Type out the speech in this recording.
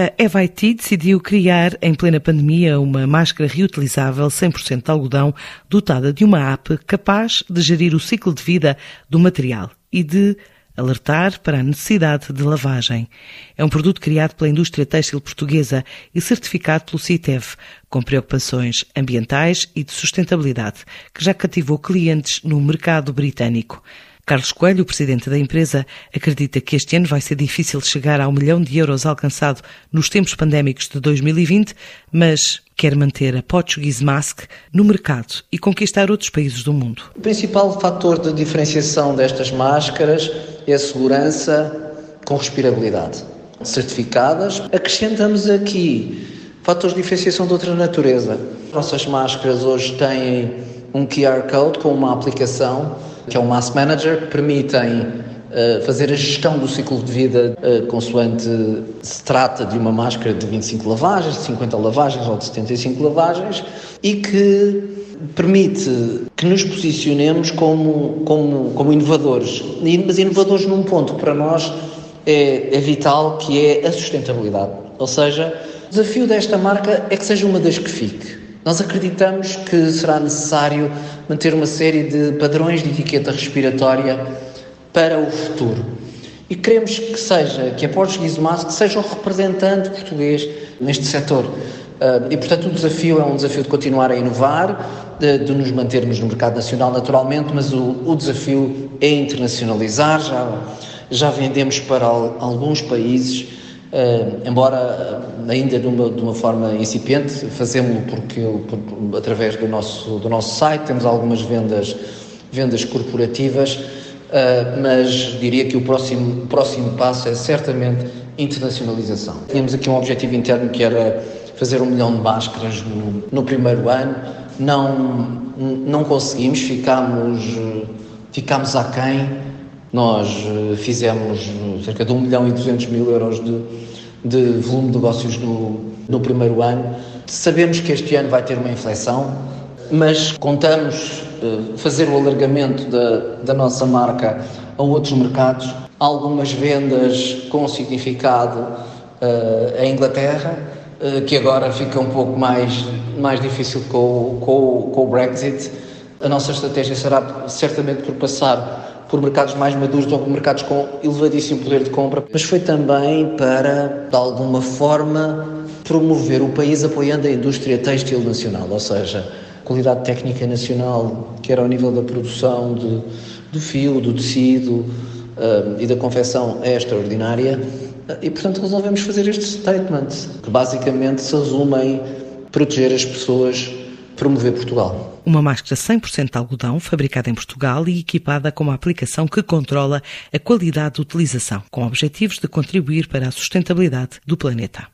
A Evite decidiu criar, em plena pandemia, uma máscara reutilizável 100% de algodão, dotada de uma app capaz de gerir o ciclo de vida do material e de alertar para a necessidade de lavagem. É um produto criado pela indústria têxtil portuguesa e certificado pelo CITEV, com preocupações ambientais e de sustentabilidade, que já cativou clientes no mercado britânico. Carlos Coelho, o presidente da empresa, acredita que este ano vai ser difícil chegar ao milhão de euros alcançado nos tempos pandémicos de 2020, mas quer manter a Portuguese Mask no mercado e conquistar outros países do mundo. O principal fator de diferenciação destas máscaras é a segurança com respirabilidade. Certificadas, acrescentamos aqui fatores de diferenciação de outra natureza. Nossas máscaras hoje têm um QR Code com uma aplicação que é o Mass Manager, que permitem uh, fazer a gestão do ciclo de vida uh, consoante se trata de uma máscara de 25 lavagens, de 50 lavagens ou de 75 lavagens e que permite que nos posicionemos como, como, como inovadores, mas inovadores num ponto que para nós é, é vital, que é a sustentabilidade. Ou seja, o desafio desta marca é que seja uma das que fique. Nós acreditamos que será necessário manter uma série de padrões de etiqueta respiratória para o futuro. E queremos que seja, que a Portuguese Mask seja o representante português neste setor. Ah, e, portanto, o desafio é um desafio de continuar a inovar, de, de nos mantermos no mercado nacional naturalmente, mas o, o desafio é internacionalizar. Já, já vendemos para alguns países Uh, embora uh, ainda de uma, de uma forma incipiente, fazemos-lo porque, por, através do nosso, do nosso site, temos algumas vendas, vendas corporativas, uh, mas diria que o próximo, próximo passo é certamente internacionalização. Tínhamos aqui um objetivo interno que era fazer um milhão de máscaras no, no primeiro ano, não, não conseguimos, ficámos, ficámos aquém nós eh, fizemos eh, cerca de 1 milhão e 200 mil euros de, de volume de negócios no, no primeiro ano. Sabemos que este ano vai ter uma inflexão, mas contamos uh, fazer o alargamento da, da nossa marca a outros mercados. Algumas vendas com significado uh, em Inglaterra, uh, que agora fica um pouco mais, mais difícil com, com, com o Brexit. A nossa estratégia será certamente por passar por mercados mais maduros ou por mercados com elevadíssimo poder de compra, mas foi também para, de alguma forma, promover o país apoiando a indústria têxtil nacional, ou seja, qualidade técnica nacional, quer ao nível da produção de, do fio, do tecido uh, e da confecção é extraordinária. E, portanto, resolvemos fazer este statement, que basicamente se resume em proteger as pessoas promover Portugal. Uma máscara 100% de algodão, fabricada em Portugal e equipada com uma aplicação que controla a qualidade de utilização, com objetivos de contribuir para a sustentabilidade do planeta.